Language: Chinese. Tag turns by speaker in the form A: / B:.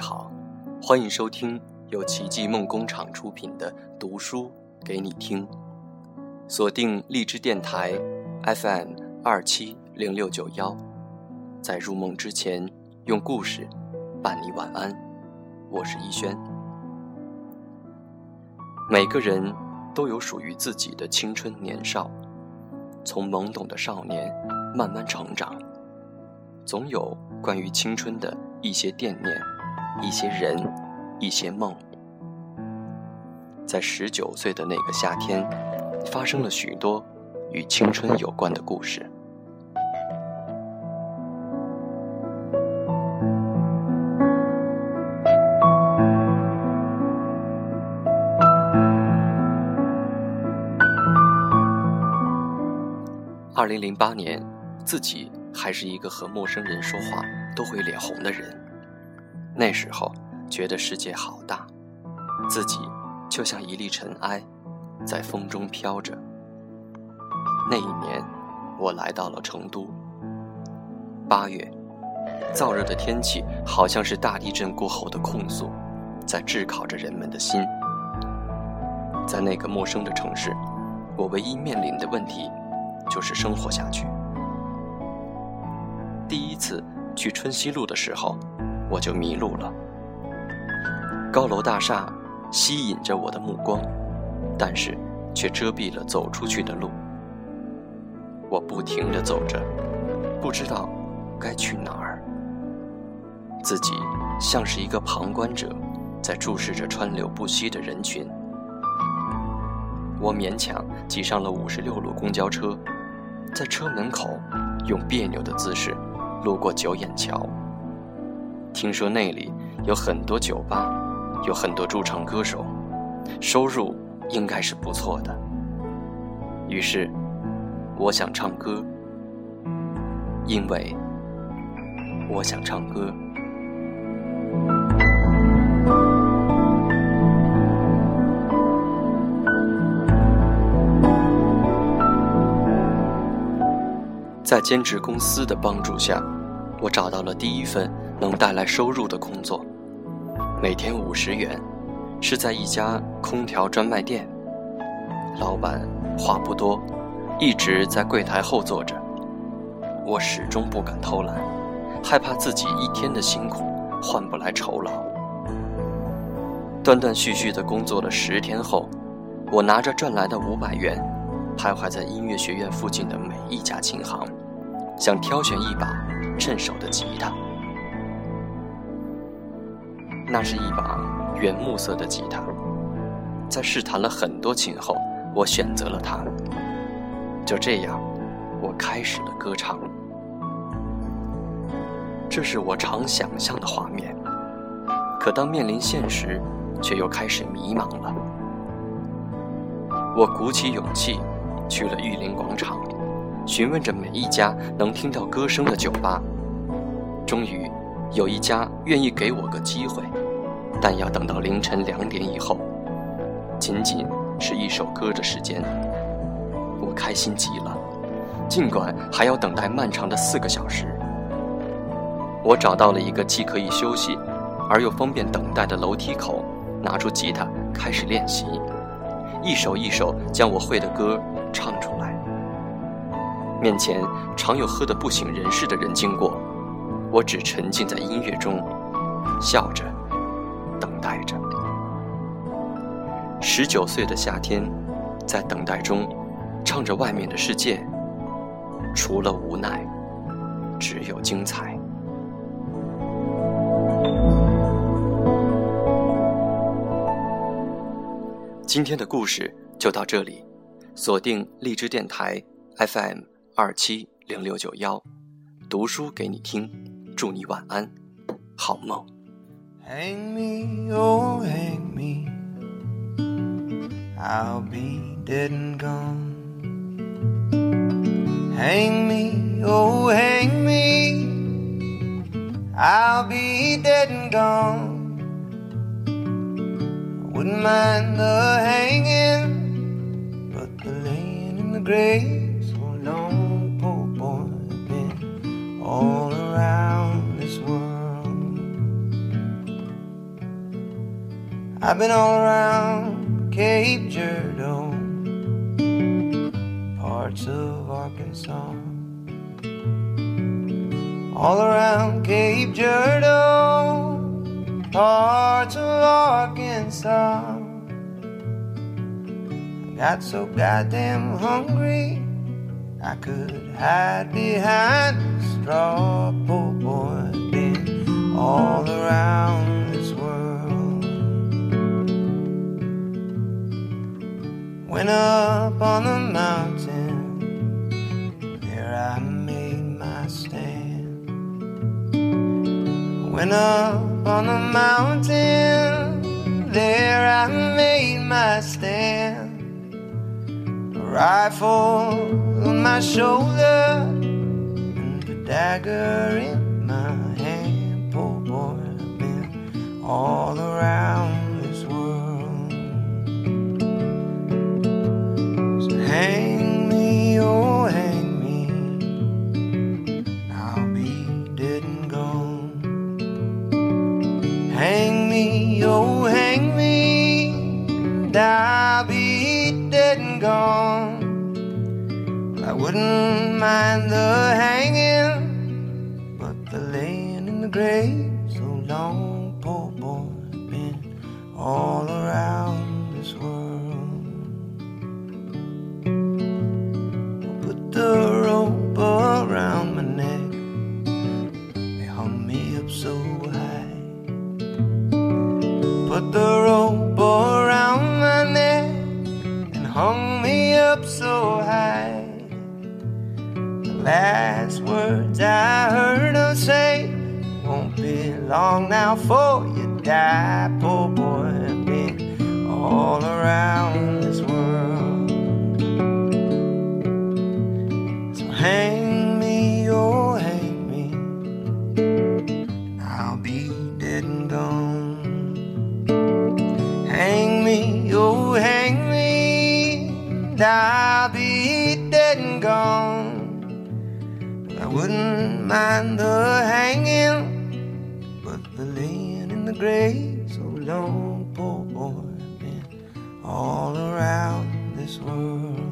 A: 好，欢迎收听由奇迹梦工厂出品的《读书给你听》，锁定荔枝电台 FM 二七零六九幺，在入梦之前用故事伴你晚安。我是一轩。每个人都有属于自己的青春年少，从懵懂的少年慢慢成长，总有关于青春的一些惦念。一些人，一些梦，在十九岁的那个夏天，发生了许多与青春有关的故事。二零零八年，自己还是一个和陌生人说话都会脸红的人。那时候觉得世界好大，自己就像一粒尘埃，在风中飘着。那一年，我来到了成都。八月，燥热的天气好像是大地震过后的控诉，在炙烤着人们的心。在那个陌生的城市，我唯一面临的问题就是生活下去。第一次去春熙路的时候。我就迷路了。高楼大厦吸引着我的目光，但是却遮蔽了走出去的路。我不停地走着，不知道该去哪儿。自己像是一个旁观者，在注视着川流不息的人群。我勉强挤上了五十六路公交车，在车门口用别扭的姿势路过九眼桥。听说那里有很多酒吧，有很多驻唱歌手，收入应该是不错的。于是，我想唱歌，因为我想唱歌。在兼职公司的帮助下，我找到了第一份。能带来收入的工作，每天五十元，是在一家空调专卖店。老板话不多，一直在柜台后坐着。我始终不敢偷懒，害怕自己一天的辛苦换不来酬劳。断断续续的工作了十天后，我拿着赚来的五百元，徘徊在音乐学院附近的每一家琴行，想挑选一把趁手的吉他。那是一把原木色的吉他，在试弹了很多琴后，我选择了它。就这样，我开始了歌唱。这是我常想象的画面，可当面临现实，却又开始迷茫了。我鼓起勇气，去了玉林广场，询问着每一家能听到歌声的酒吧。终于。有一家愿意给我个机会，但要等到凌晨两点以后，仅仅是一首歌的时间。我开心极了，尽管还要等待漫长的四个小时。我找到了一个既可以休息，而又方便等待的楼梯口，拿出吉他开始练习，一首一首将我会的歌唱出来。面前常有喝得不省人事的人经过。我只沉浸在音乐中，笑着，等待着。十九岁的夏天，在等待中，唱着外面的世界，除了无奈，只有精彩。今天的故事就到这里，锁定荔枝电台 FM 二七零六九幺，读书给你听。祝你晚安，好梦。Hang me, oh hang me, I'll be dead and gone. Hang me, oh hang me, I'll be dead and gone. I wouldn't mind the hanging, but the laying in the grave
B: I've been all around Cape Girardeau, parts of Arkansas. All around Cape Girardeau, parts of Arkansas. I got so goddamn hungry, I could hide behind a straw. Poor boy, been all around up on the mountain, there I made my stand. Went up on the mountain, there I made my stand. A rifle on my shoulder, and a dagger in my hand. Poor boy, I've been all around and I'll be dead and gone. I wouldn't mind the hanging, but the laying in the grave so long, poor boy, been all around this world. Put the rope around my neck, they hung me up so high. Put the rope up so high. The last words I heard her say won't be long now for you die, poor boy. Been all around this world. So hang me, oh hang me, I'll be dead and gone. Hang me, oh hang me, and I'll be dead and gone. I wouldn't mind the hanging, but the laying in the grave so oh, long, poor boy, been all around this world.